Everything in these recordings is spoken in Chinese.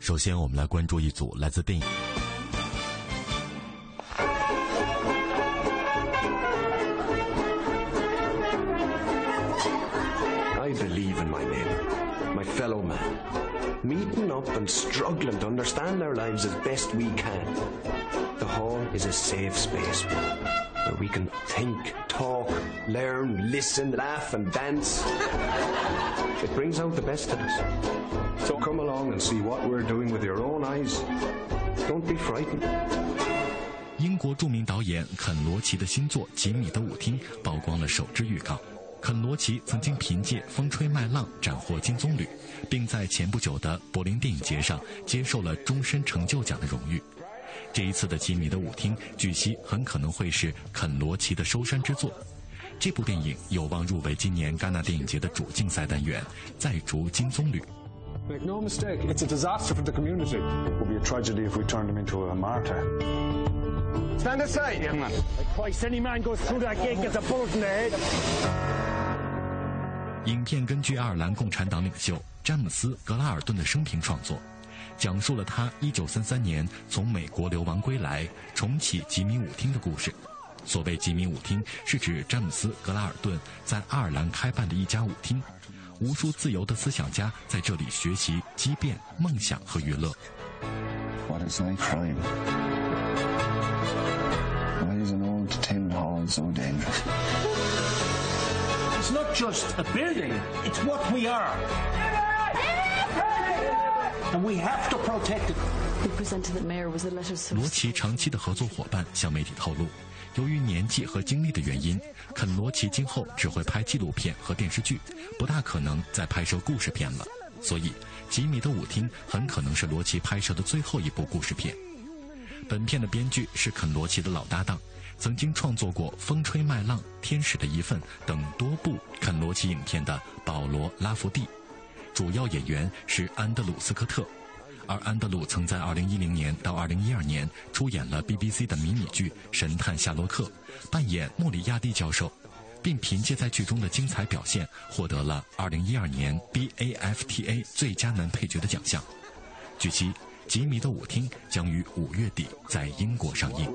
首先，我们来关注一组来自电影。 I believe in my neighbour, my fellow man, meeting up and struggling to understand our lives as best we can. The hall is a safe space Where we can think, talk, learn, listen, laugh, and dance. It brings out the best in us. So come along and see what we're doing with your own eyes. Don't be frightened. 英国著名导演肯·罗奇的新作《吉米的舞厅》曝光了首支预告。肯·罗奇曾经凭借《风吹麦浪》斩获金棕榈，并在前不久的柏林电影节上接受了终身成就奖的荣誉。这一次的《吉米的舞厅》据悉很可能会是肯·罗奇的收山之作。这部电影有望入围今年戛纳电影节的主竞赛单元，再逐金棕榈。Make no mistake, it's a disaster for the community. It would be a tragedy if we turned him into a martyr. Stand aside, young man. Christ, any man goes through that gate gets a bullet in the head. 影片根据爱尔兰共产党领袖詹姆斯·格拉尔顿的生平创作，讲述了他1933年从美国流亡归来，重启吉米舞厅的故事。所谓吉米舞厅，是指詹姆斯·格拉尔顿在爱尔兰开办的一家舞厅，无数自由的思想家在这里学习、激变、梦想和娱乐。What is thy crime? Why is an old tin hall so dangerous? It's not just a building, it's what we are. 罗奇长期的合作伙伴向媒体透露，由于年纪和经历的原因，肯·罗奇今后只会拍纪录片和电视剧，不大可能再拍摄故事片了。所以，《吉米的舞厅》很可能是罗奇拍摄的最后一部故事片。本片的编剧是肯·罗奇的老搭档，曾经创作过《风吹麦浪》《天使的一份》等多部肯·罗奇影片的保罗·拉福蒂。主要演员是安德鲁·斯科特，而安德鲁曾在2010年到2012年出演了 BBC 的迷你剧《神探夏洛克》，扮演莫里亚蒂教授，并凭借在剧中的精彩表现获得了2012年 BAFTA 最佳男配角的奖项。据悉，《吉米的舞厅》将于五月底在英国上映。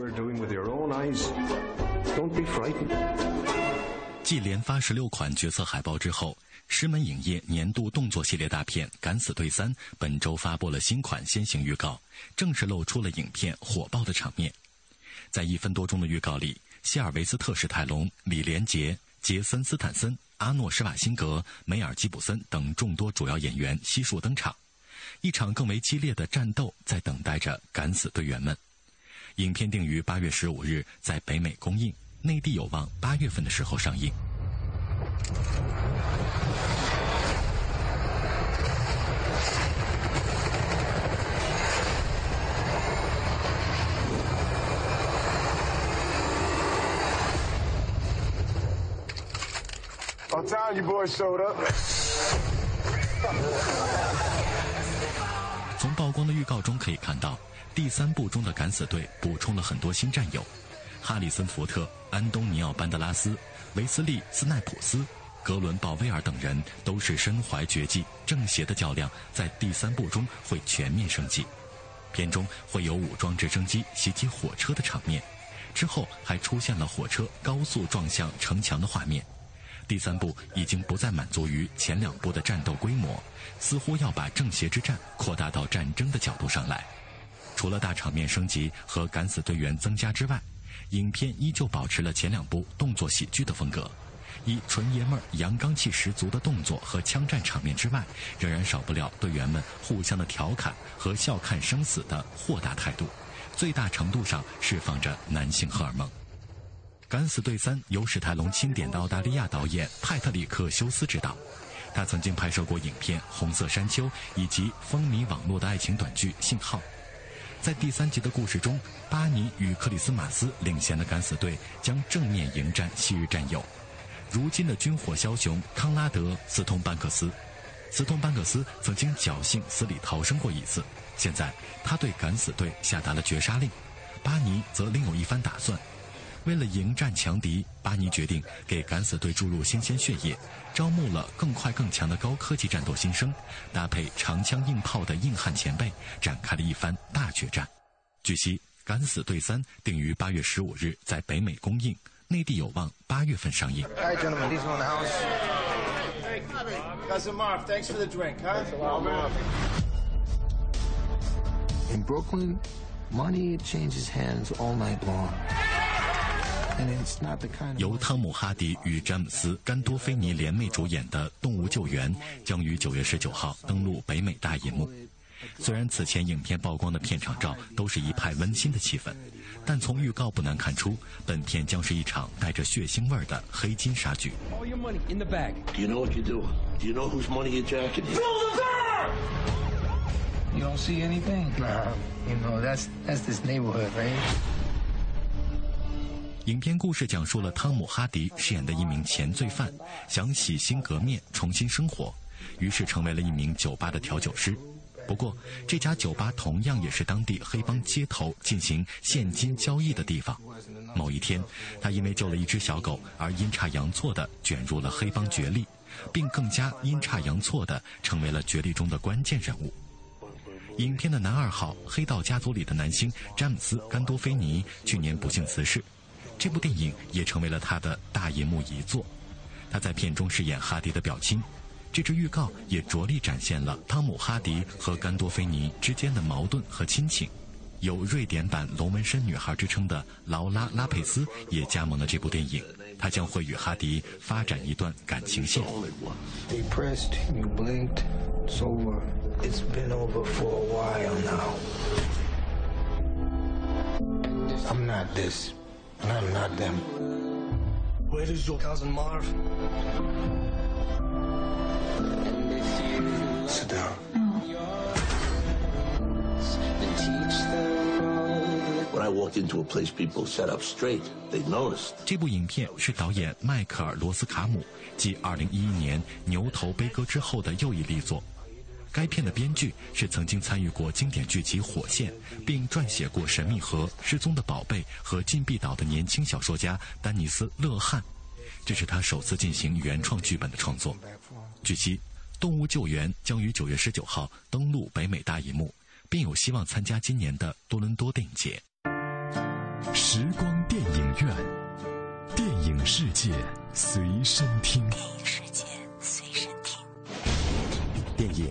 继连发十六款角色海报之后，石门影业年度动作系列大片《敢死队三》本周发布了新款先行预告，正式露出了影片火爆的场面。在一分多钟的预告里，希尔维斯特·史泰龙、李连杰、杰森·斯坦森、阿诺·施瓦辛格、梅尔·吉普森等众多主要演员悉数登场，一场更为激烈的战斗在等待着敢死队员们。影片定于八月十五日在北美公映。内地有望八月份的时候上映。About time you boys showed up. 从曝光的预告中可以看到，第三部中的敢死队补充了很多新战友。哈里森·福特、安东尼奥·班德拉斯、维斯利·斯奈普斯、格伦·鲍威尔等人都是身怀绝技、正邪的较量，在第三部中会全面升级。片中会有武装直升机袭击火车的场面，之后还出现了火车高速撞向城墙的画面。第三部已经不再满足于前两部的战斗规模，似乎要把正邪之战扩大到战争的角度上来。除了大场面升级和敢死队员增加之外，影片依旧保持了前两部动作喜剧的风格，以纯爷们儿、阳刚气十足的动作和枪战场面之外，仍然少不了队员们互相的调侃和笑看生死的豁达态度，最大程度上释放着男性荷尔蒙。《敢死队三》由史泰龙钦点的澳大利亚导演派特里克·休斯执导，他曾经拍摄过影片《红色山丘》以及风靡网络的爱情短剧《信号》。在第三集的故事中，巴尼与克里斯马斯领衔的敢死队将正面迎战昔日战友。如今的军火枭雄康拉德·斯通班克斯，斯通班克斯曾经侥幸死里逃生过一次，现在他对敢死队下达了绝杀令。巴尼则另有一番打算。为了迎战强敌，巴尼决定给敢死队注入新鲜血液，招募了更快更强的高科技战斗新生，搭配长枪硬炮的硬汉前辈，展开了一番大决战。据悉，《敢死队三》定于八月十五日在北美公映，内地有望八月份上映。Hi, gentlemen. These are in the house. Cousin Marv, thanks for the drink, huh? In Brooklyn, money changes hands all night long. 由汤姆·哈迪与詹姆斯·甘多菲尼联袂主演的《动物救援》将于九月十九号登陆北美大银幕。虽然此前影片曝光的片场照都是一派温馨的气氛，但从预告不难看出，本片将是一场带着血腥味的黑金杀局。影片故事讲述了汤姆·哈迪饰演的一名前罪犯，想洗心革面、重新生活，于是成为了一名酒吧的调酒师。不过，这家酒吧同样也是当地黑帮街头进行现金交易的地方。某一天，他因为救了一只小狗而阴差阳错地卷入了黑帮角力，并更加阴差阳错地成为了角力中的关键人物。影片的男二号黑道家族里的男星詹姆斯·甘多菲尼去年不幸辞世。这部电影也成为了他的大银幕遗作。他在片中饰演哈迪的表亲。这支预告也着力展现了汤姆·哈迪和甘多菲尼之间的矛盾和亲情。有瑞典版“龙纹身女孩”之称的劳拉·拉佩斯也加盟了这部电影。她将会与哈迪发展一段感情线。And I'm not them. Where is your cousin Marv? Sit down. When I walked into a place people sat up straight, they noticed. 这部影片是导演迈克尔·罗斯卡姆继2011年《牛头悲歌》之后的又一力作。该片的编剧是曾经参与过经典剧集《火线》，并撰写过《神秘河》《失踪的宝贝》和《禁闭岛》的年轻小说家丹尼斯·勒汉，这是他首次进行原创剧本的创作。据悉，《动物救援》将于九月十九号登陆北美大银幕，并有希望参加今年的多伦多电影节。时光电影院，电影世界随身听。电影世界随身听。电影。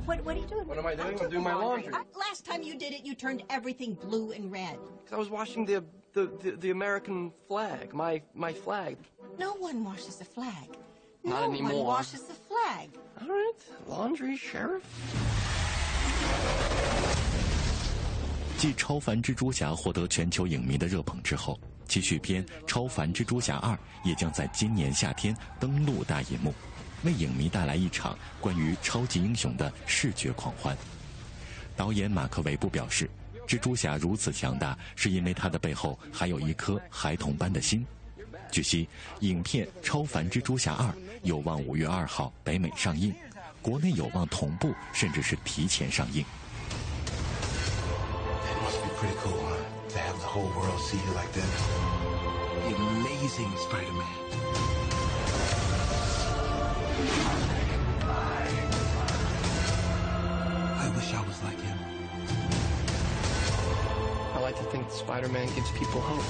What? What, what are you doing? What am I doing? I I'm doing my laundry. Uh, last time you did it, you turned everything blue and red. Because I was washing the, the, the, the, American flag, my, my flag. No one washes the flag. Not no anymore. one washes the flag. All right, laundry, sheriff. 继《超凡蜘蛛侠》获得全球影迷的热捧之后，其续篇《超凡蜘蛛侠二》也将在今年夏天登陆大银幕。 为影迷带来一场关于超级英雄的视觉狂欢。导演马克·韦布表示：“蜘蛛侠如此强大，是因为他的背后还有一颗孩童般的心。”据悉，影片《超凡蜘蛛侠二》有望五月二号北美上映，国内有望同步甚至是提前上映。I wish I was like him. I like to think Spider-Man gives people hope.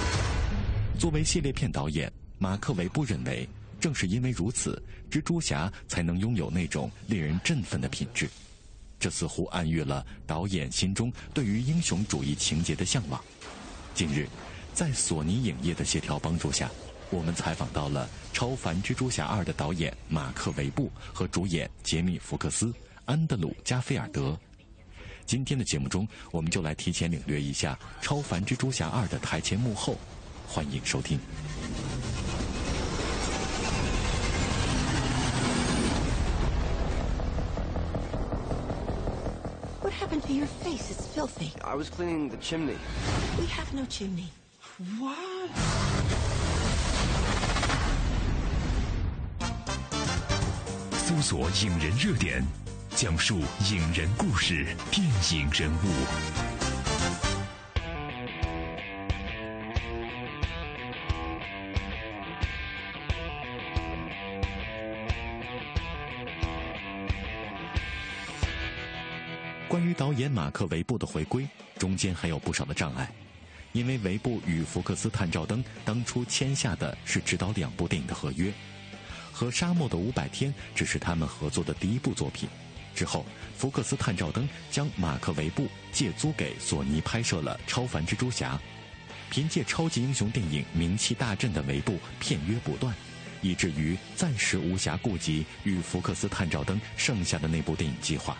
作为系列片导演，马克·韦布认为，正是因为如此，蜘蛛侠才能拥有那种令人振奋的品质。这似乎暗喻了导演心中对于英雄主义情节的向往。近日，在索尼影业的协调帮助下，我们采访到了《超凡蜘蛛侠二》的导演马克·韦布和主演杰米·福克斯、安德鲁·加菲尔德。今天的节目中，我们就来提前领略一下《超凡蜘蛛侠二》的台前幕后。欢迎收听。What happened to your face? It's filthy. I was cleaning the chimney. We have no chimney. What? 搜索影人热点，讲述影人故事，电影人物。关于导演马克·韦布的回归，中间还有不少的障碍，因为韦布与福克斯探照灯当初签下的是指导两部电影的合约，和《沙漠的五百天》只是他们合作的第一部作品。之后，福克斯探照灯将马克·韦布借租给索尼拍摄了《超凡蜘蛛侠》，凭借超级英雄电影名气大振的韦布片约不断，以至于暂时无暇顾及与福克斯探照灯剩下的那部电影计划。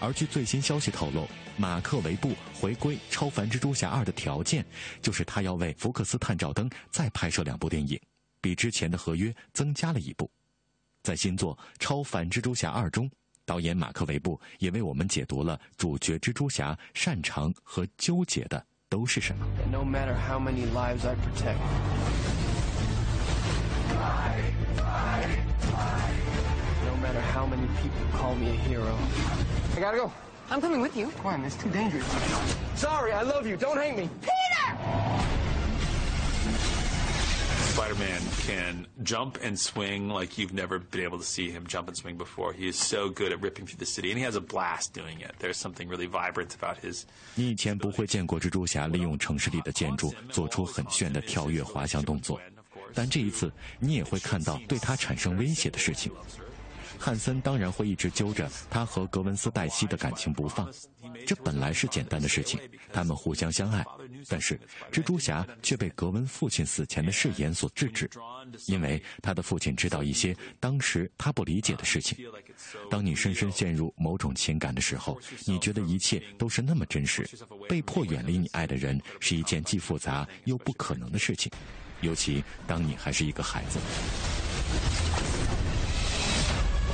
而据最新消息透露，马克·韦布回归《超凡蜘蛛侠二》的条件，就是他要为福克斯探照灯再拍摄两部电影，比之前的合约增加了一步。在新作《超凡蜘蛛侠二》中，导演马克·韦布也为我们解读了主角蜘蛛侠擅长和纠结的都是什么。No matter how many lives I protect. No matter how many people call me a hero. I gotta go. I'm coming with you. Come on, it's too dangerous. Sorry, I love you. Don't hate me. Spider-Man can jump and swing like you've never been able to see him jump and swing before. He is so good at ripping through the city, and he has a blast doing it. There's something really vibrant about his. 你以前不会见过蜘蛛侠利用城市里的建筑做出很炫的跳跃滑翔动作，但这一次你也会看到对他产生威胁的事情。 汉森当然会一直揪着他和格温斯黛西的感情不放，这本来是简单的事情，他们互相相爱。但是蜘蛛侠却被格温父亲死前的誓言所制止，因为他的父亲知道一些当时他不理解的事情。当你深深陷入某种情感的时候，你觉得一切都是那么真实，被迫远离你爱的人是一件既复杂又不可能的事情，尤其当你还是一个孩子。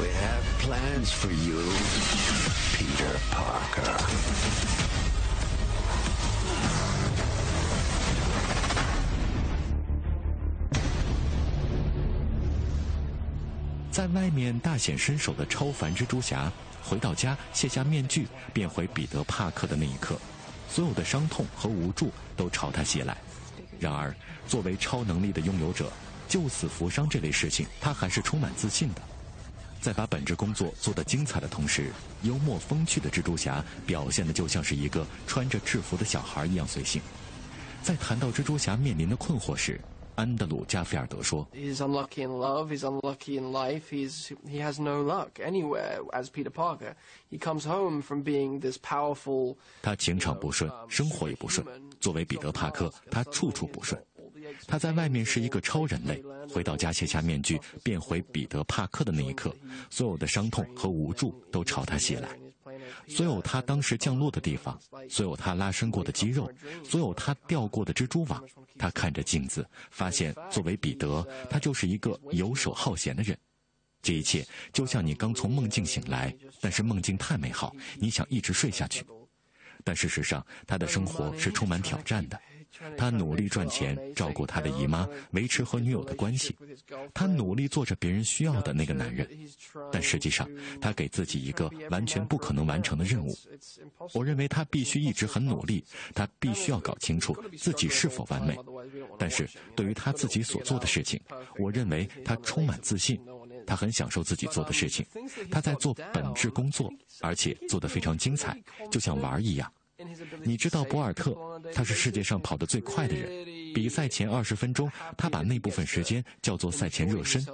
We have plans for you, Peter Parker. 在外面大显身手的超凡蜘蛛侠，回到家卸下面具，变回彼得·帕克的那一刻，所有的伤痛和无助都朝他袭来。然而，作为超能力的拥有者，救死扶伤这类事情，他还是充满自信的。在把本职工作做得精彩的同时，幽默风趣的蜘蛛侠表现的就像是一个穿着制服的小孩一样随性。在谈到蜘蛛侠面临的困惑时，安德鲁·加菲尔德说 He's unlucky in love. He's unlucky in life. He's he has no luck anywhere. As Peter Parker, he comes home from being this powerful.：“ 他情场不顺，生活也不顺。作为彼得·帕克，他处处不顺。他在外面是一个超人类，回到家卸下面具，变回彼得·帕克的那一刻，所有的伤痛和无助都朝他袭来。所有他当时降落的地方，所有他拉伸过的肌肉，所有他掉过的蜘蛛网，他看着镜子，发现作为彼得，他就是一个游手好闲的人。这一切就像你刚从梦境醒来，但是梦境太美好，你想一直睡下去。但事实上，他的生活是充满挑战的。他努力赚钱，照顾他的姨妈，维持和女友的关系。他努力做着别人需要的那个男人，但实际上，他给自己一个完全不可能完成的任务。我认为他必须一直很努力，他必须要搞清楚自己是否完美。但是对于他自己所做的事情，我认为他充满自信。他很享受自己做的事情，他在做本质工作，而且做得非常精彩，就像玩一样。你知道博尔特，他是世界上跑得最快的人。比赛前二十分钟，他把那部分时间叫做赛前热身。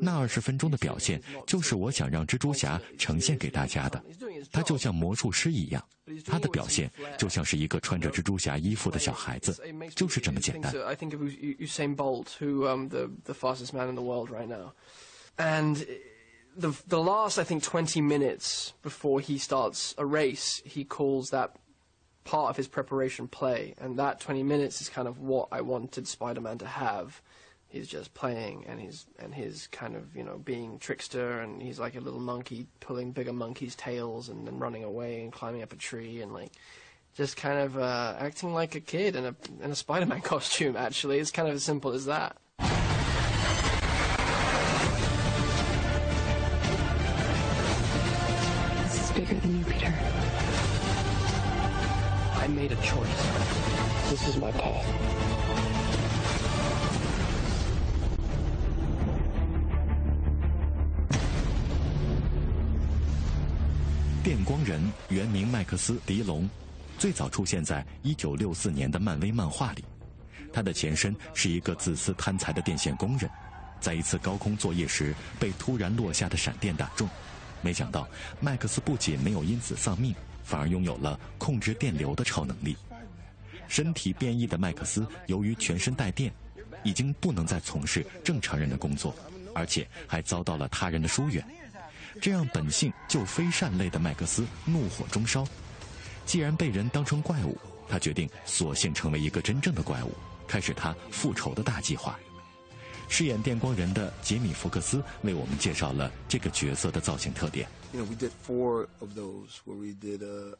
那二十分钟的表现，就是我想让蜘蛛侠呈现给大家的。他就像魔术师一样，他的表现就像是一个穿着蜘蛛侠衣服的小孩子，就是这么简单。And the the last, I think, 20 minutes before he starts a race, he calls that part of his preparation play, and that 20 minutes is kind of what I wanted Spider-Man to have. He's just playing, and he's and he's kind of you know being trickster, and he's like a little monkey pulling bigger monkeys' tails, and then running away and climbing up a tree, and like just kind of uh, acting like a kid in a in a Spider-Man costume. Actually, it's kind of as simple as that. This is my path. 电光人原名麦克斯·迪龙，最早出现在1964年的漫威漫画里。他的前身是一个自私贪财的电线工人，在一次高空作业时被突然落下的闪电打中。没想到，麦克斯不仅没有因此丧命，反而拥有了控制电流的超能力。身体变异的麦克斯，由于全身带电，已经不能再从事正常人的工作，而且还遭到了他人的疏远。这让本性就非善类的麦克斯怒火中烧。既然被人当成怪物，他决定索性成为一个真正的怪物，开始他复仇的大计划。饰演电光人的杰米·福克斯为我们介绍了这个角色的造型特点。You know, we did four of those where we did a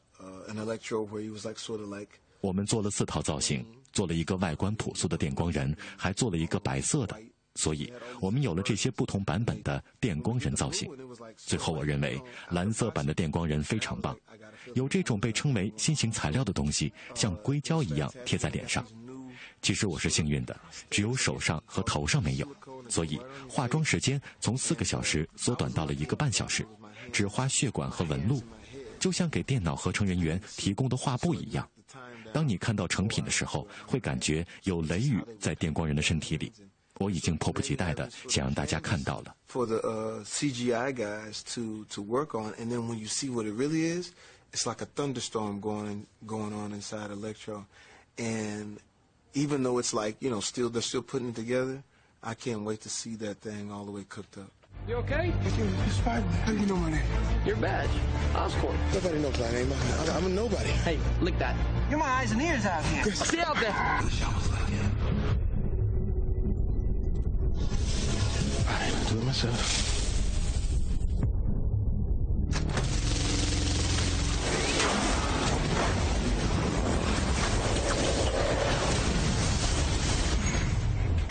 an electro where he was like sort of like. 我们做了四套造型，做了一个外观朴素的电光人，还做了一个白色的，所以我们有了这些不同版本的电光人造型。最后，我认为蓝色版的电光人非常棒，有这种被称为新型材料的东西，像硅胶一样贴在脸上。其实我是幸运的，只有手上和头上没有，所以化妆时间从四个小时缩短到了一个半小时，只画血管和纹路，就像给电脑合成人员提供的画布一样。当你看到成品的时候，会感觉有雷雨在电光人的身体里。我已经迫不及待的想让大家看到了。For the CGI guys to to work on, and then when you see what it really is, it's like a thunderstorm going going on inside Electro, and even though it's like, you know, still they're still putting it together, I can't wait to see that thing all the way cooked up. You okay? It's fine. How do you know my name? Your badge. Oscorp. Nobody knows my name. I'm, I'm a nobody. Hey, lick that. You're my eyes and ears out here. Stay out there. All right, I'll do it myself.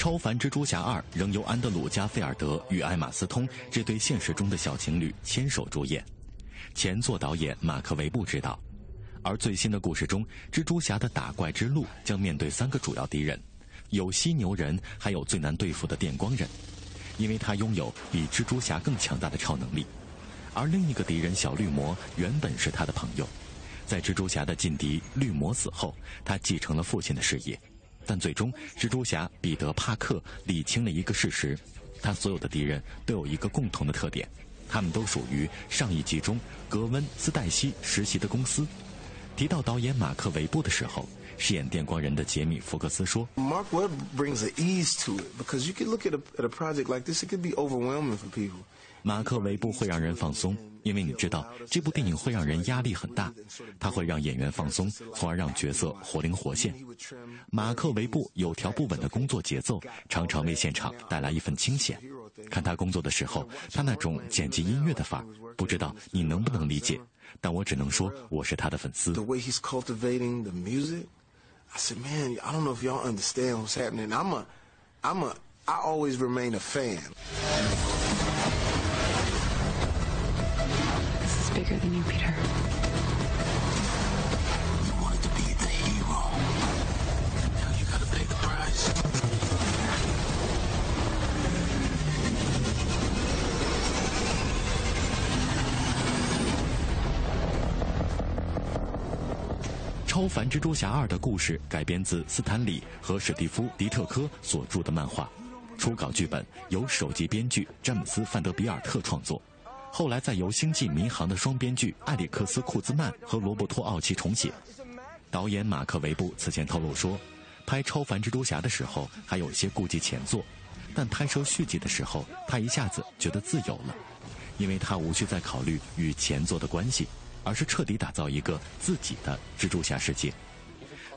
超凡蜘蛛侠二仍由安德鲁·加菲尔德与艾玛·斯通这对现实中的小情侣牵手主演，前作导演马克·韦布执导。而最新的故事中，蜘蛛侠的打怪之路将面对三个主要敌人，有犀牛人，还有最难对付的电光人，因为他拥有比蜘蛛侠更强大的超能力。而另一个敌人小绿魔原本是他的朋友，在蜘蛛侠的劲敌绿魔死后，他继承了父亲的事业。但最终，蜘蛛侠彼得·帕克理清了一个事实：他所有的敌人都有一个共同的特点，他们都属于上一集中格温·斯黛西实习的公司。提到导演马克·韦布的时候，饰演电光人的杰米·福克斯说：“Mark Webb brings an ease to it because you can look at a at a project like this, it could be overwhelming for people.” 马克·韦布会让人放松，因为你知道这部电影会让人压力很大，他会让演员放松，从而让角色活灵活现。马克·韦布有条不紊的工作节奏，常常为现场带来一份清闲。看他工作的时候，他那种剪辑音乐的范儿，不知道你能不能理解，但我只能说我是他的粉丝。I said, man, I don't know if y'all understand what's happening. I'm a, I'm a, I always remain a fan. Bigger than you, Peter. You wanted to be the hero. Now you gotta pay the price. 超凡蜘蛛侠二》的故事改编自斯坦李和史蒂夫·迪特科所著的漫画，初稿剧本由首席编剧詹姆斯·范德比尔特创作，后来再由《星际迷航》的双编剧艾里克斯·库兹曼和罗伯托·奥奇重写。导演马克·维布此前透露说，拍《超凡蜘蛛侠》的时候还有些顾忌前作，但拍摄续集的时候，他一下子觉得自由了，因为他无需再考虑与前作的关系。而是彻底打造一个自己的蜘蛛侠世界。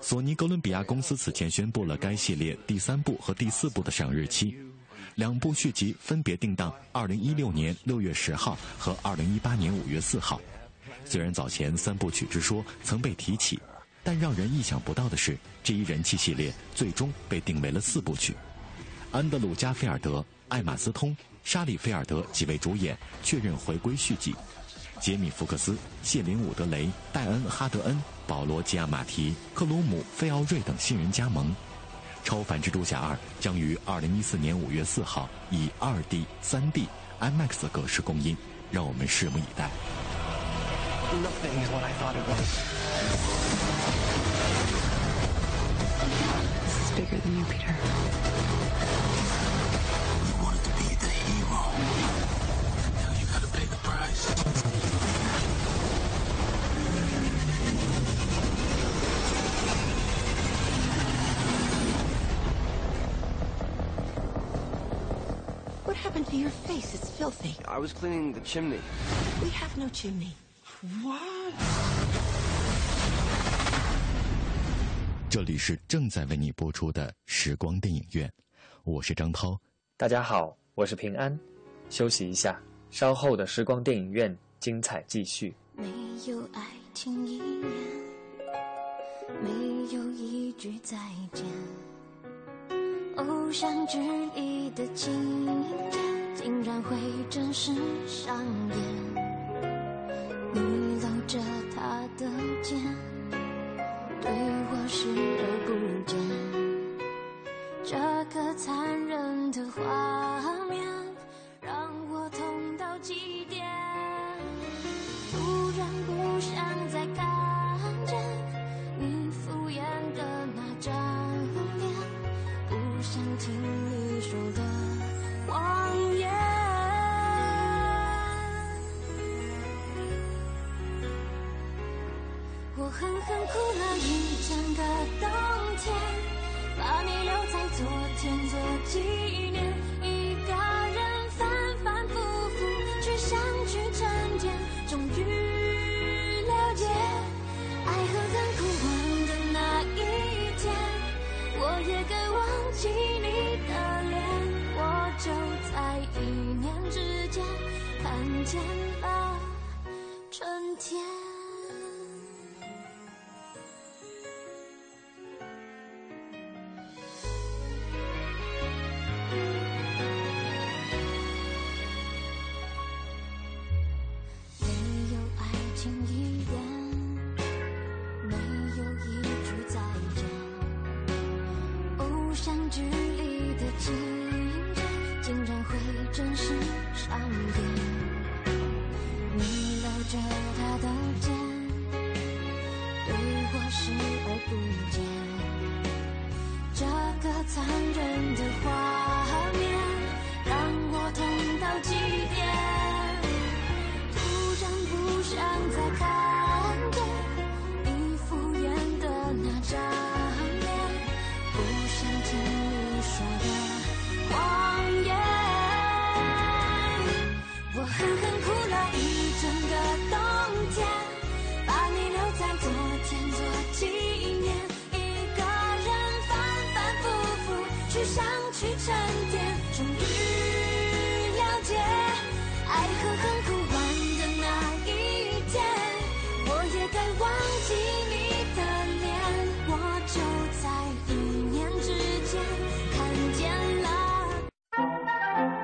索尼哥伦比亚公司此前宣布了该系列第三部和第四部的上映日期，两部续集分别定档二零一六年六月十号和二零一八年五月四号。虽然早前三部曲之说曾被提起，但让人意想不到的是，这一人气系列最终被定为了四部曲。安德鲁·加菲尔德、艾玛·斯通、莎莉·菲尔德几位主演确认回归续集。杰米·福克斯、谢林·伍德雷、戴恩·哈德恩、保罗·吉亚马提、克鲁姆·费奥瑞等新人加盟，《超凡蜘蛛侠二》将于二零一四年五月四号以二 D、三 D、IMAX 格式公映，让我们拭目以待。Nothing is what I thought it was. This is bigger than you, Peter. You wanted to be the hero. Now you gotta pay the price. Your face? It's filthy. I was cleaning the chimney. We have no chimney. What? 这里是正在为你播出的时光电影院，我是张涛。大家好，我是平安。休息一下，稍后的时光电影院精彩继续。没有爱情一年，没有一句再见，偶像之一的情节竟然会真实上演。你搂着他的肩，对我视而不见，这个残忍的画面让我痛到极点。突然不想再看见你敷衍的那张脸，不想听你说的谎狠狠哭了一整个冬天，把你留在昨天做纪念，一个人反反复复去想去沉淀，终于了解，爱狠狠哭完的那一天，我也该忘记你的脸，我就在一念之间看见了春天。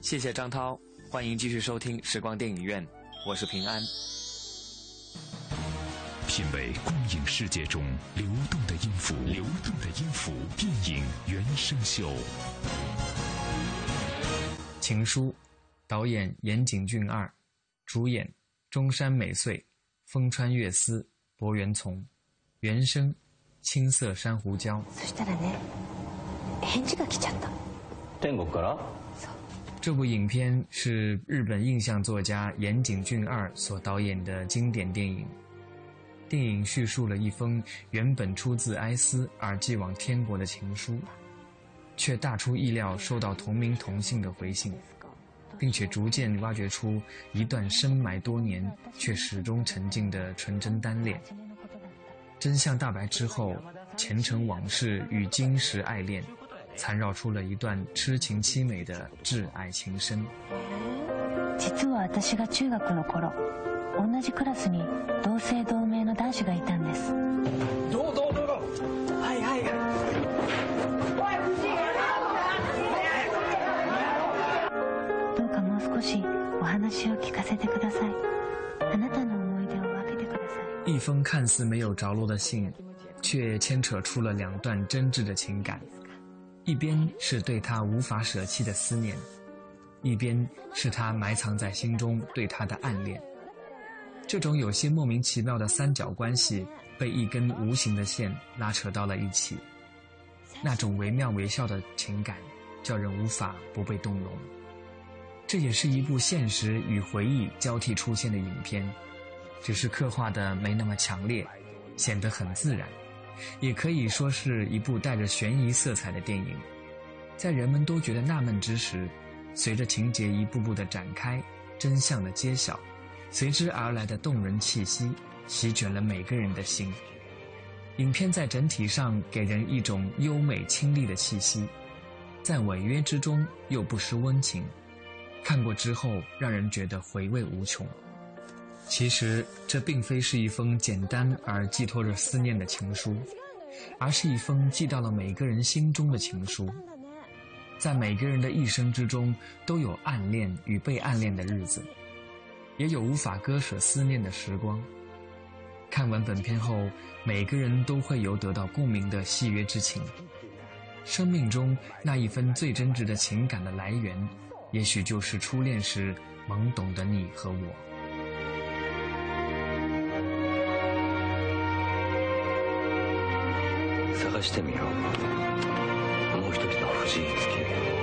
谢谢张涛，欢迎继续收听时光电影院，我是平安。品味光影世界中流动的音符，流动的音符，电影原声秀。情书，导演岩井俊二。主演中山美穗、风川月司、柏原从，原声青色珊瑚礁。そしたらね、返事が来ちゃった。天国から？ 这部影片是日本印象作家岩井俊二所导演的经典电影。电影叙述了一封原本出自哀思而寄往天国的情书，却大出意料收到同名同姓的回信。并且逐渐挖掘出一段深埋多年却始终沉静的纯真单恋。真相大白之后，前尘往事与今时爱恋，缠绕出了一段痴情凄美的挚爱情深。実は私が中学の頃、同じクラスに同姓同名の男子がいたんです。どうどうどうどう。はいはい。少しお話を聞かせてください。あなたの思い出を分けてください。一封看似没有着落的信，却牵扯出了两段真挚的情感。 一边是对他无法舍弃的思念，一边是他埋藏在心中对他的暗恋。这种有些莫名其妙的三角关系，被一根无形的线拉扯到了一起。那种惟妙惟肖的情感，叫人无法不被动容。这也是一部现实与回忆交替出现的影片，只是刻画的没那么强烈，显得很自然，也可以说是一部带着悬疑色彩的电影。在人们都觉得纳闷之时，随着情节一步步的展开，真相的揭晓，随之而来的动人气息席卷了每个人的心。影片在整体上给人一种优美清丽的气息，在违约之中又不失温情。看过之后，让人觉得回味无穷。其实，这并非是一封简单而寄托着思念的情书，而是一封寄到了每个人心中的情书。在每个人的一生之中，都有暗恋与被暗恋的日子，也有无法割舍思念的时光。看完本片后，每个人都会有得到共鸣的契约之情。生命中那一份最真挚的情感的来源。也许就是初恋时懵懂的你和我。してみよう。もう一人の藤井月。全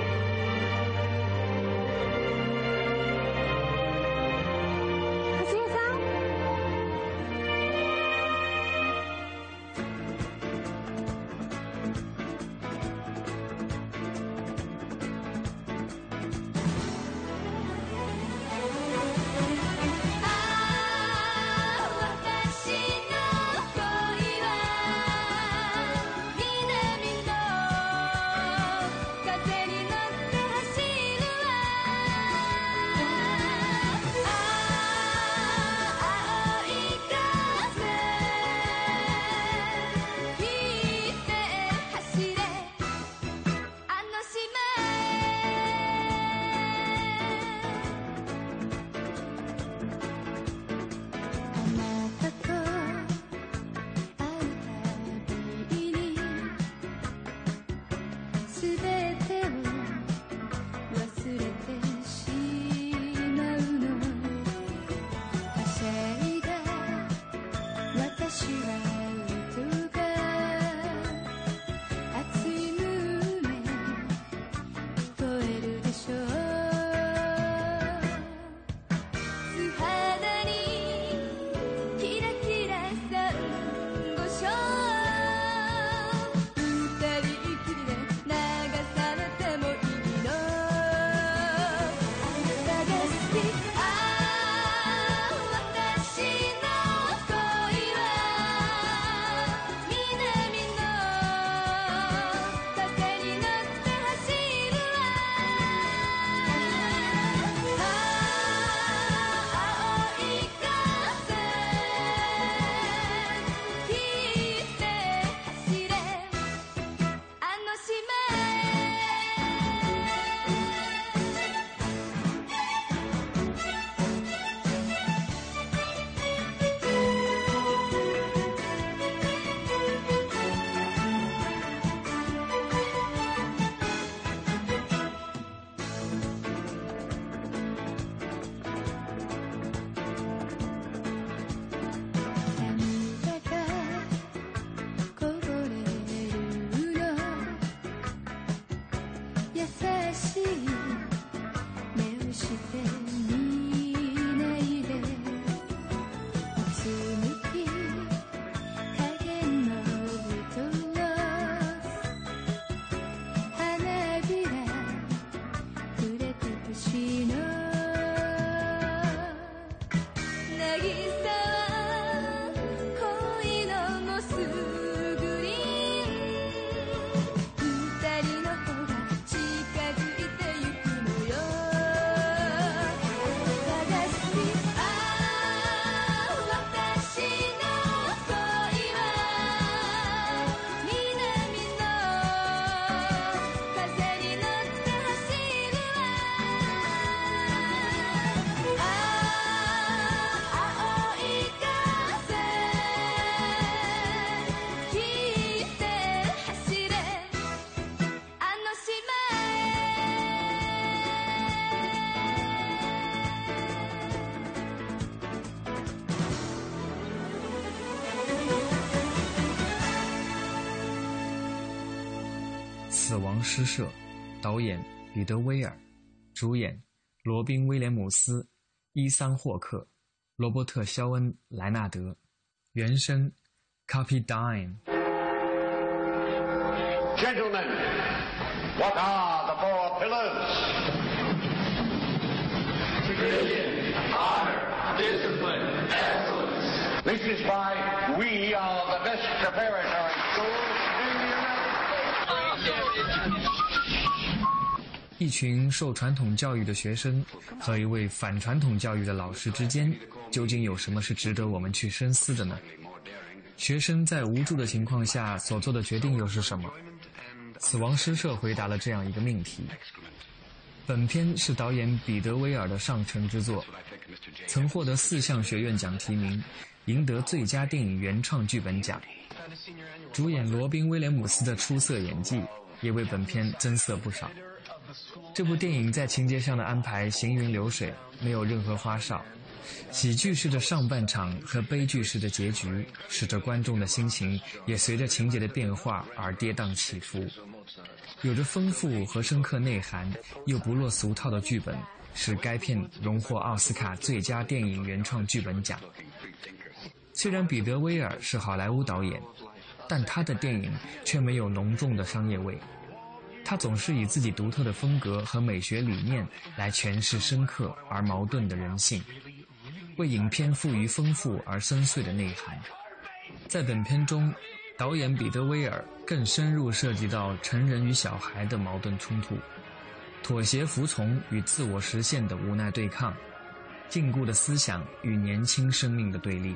诗社》，导演彼得·威尔，主演罗宾·威廉姆斯、伊桑·霍克、罗伯特·肖恩·莱纳德，原声 Copy Dime。 Gentlemen, what are the four pillars? Tradition, honor, discipline, excellence. This is why we are the best preparatory schools 一群受传统教育的学生和一位反传统教育的老师之间，究竟有什么是值得我们去深思的呢？学生在无助的情况下所做的决定又是什么？死亡诗社回答了这样一个命题。本片是导演彼得·威尔的上乘之作，曾获得四项学院奖提名，赢得最佳电影原创剧本奖。主演罗宾·威廉姆斯的出色演技也为本片增色不少。这部电影在情节上的安排行云流水，没有任何花哨。喜剧式的上半场和悲剧式的结局，使得观众的心情也随着情节的变化而跌宕起伏。有着丰富和深刻内涵又不落俗套的剧本，使该片荣获奥斯卡最佳电影原创剧本奖。虽然彼得·威尔是好莱坞导演，但他的电影却没有浓重的商业味。他总是以自己独特的风格和美学理念来诠释深刻而矛盾的人性，为影片赋予丰富而深邃的内涵。在本片中，导演彼得·威尔更深入涉及到成人与小孩的矛盾冲突、妥协服从与自我实现的无奈对抗、禁锢的思想与年轻生命的对立。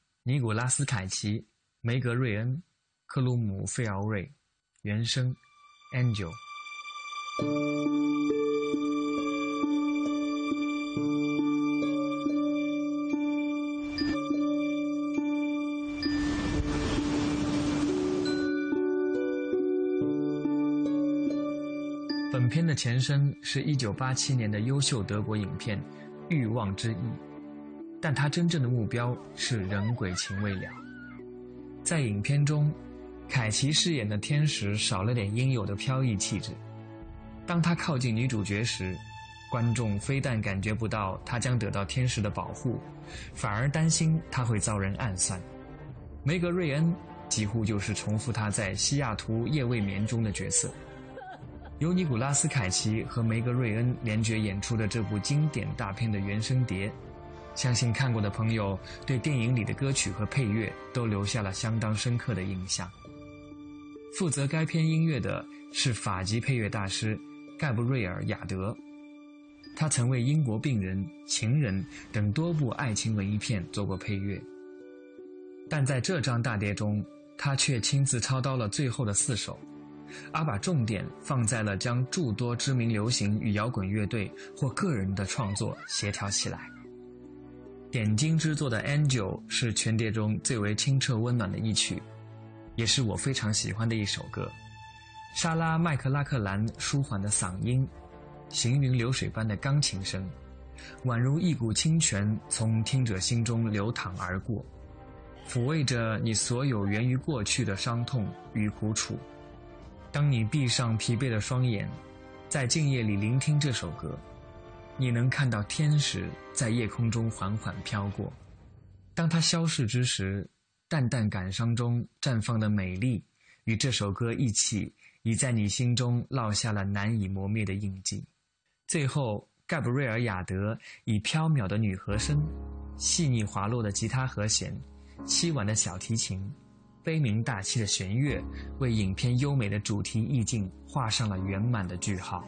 尼古拉斯·凯奇、梅格瑞恩、克鲁姆·费奥瑞，原声，Angel。本片的前身是一九八七年的优秀德国影片《欲望之翼》，但他真正的目标是人鬼情未了。在影片中，凯奇饰演的天使少了点应有的飘逸气质。当他靠近女主角时，观众非但感觉不到他将得到天使的保护，反而担心他会遭人暗算。梅格瑞恩几乎就是重复他在《西雅图夜未眠》中的角色。由尼古拉斯·凯奇和梅格瑞恩联角演出的这部经典大片的原声碟，相信看过的朋友对电影里的歌曲和配乐都留下了相当深刻的印象。负责该片音乐的是法籍配乐大师盖布瑞尔·雅德，他曾为《英国病人》《情人》等多部爱情文艺片做过配乐，但在这张大碟中，他却亲自操刀了最后的四首。而把重点放在了将诸多知名流行与摇滚乐队或个人的创作协调起来。点睛之作的《Angel》是全碟中最为清澈温暖的一曲，也是我非常喜欢的一首歌。莎拉·麦克拉克兰舒缓的嗓音，行云流水般的钢琴声，宛如一股清泉从听者心中流淌而过，抚慰着你所有源于过去的伤痛与苦楚。当你闭上疲惫的双眼，在静夜里聆听这首歌，你能看到天使在夜空中缓缓飘过。当它消逝之时，淡淡感伤中绽放的美丽，与这首歌一起，已在你心中烙下了难以磨灭的印记。最后，盖布瑞尔·雅德以飘渺的女和声、细腻滑落的吉他和弦、凄婉的小提琴。悲鸣大气的弦乐，为影片优美的主题意境画上了圆满的句号。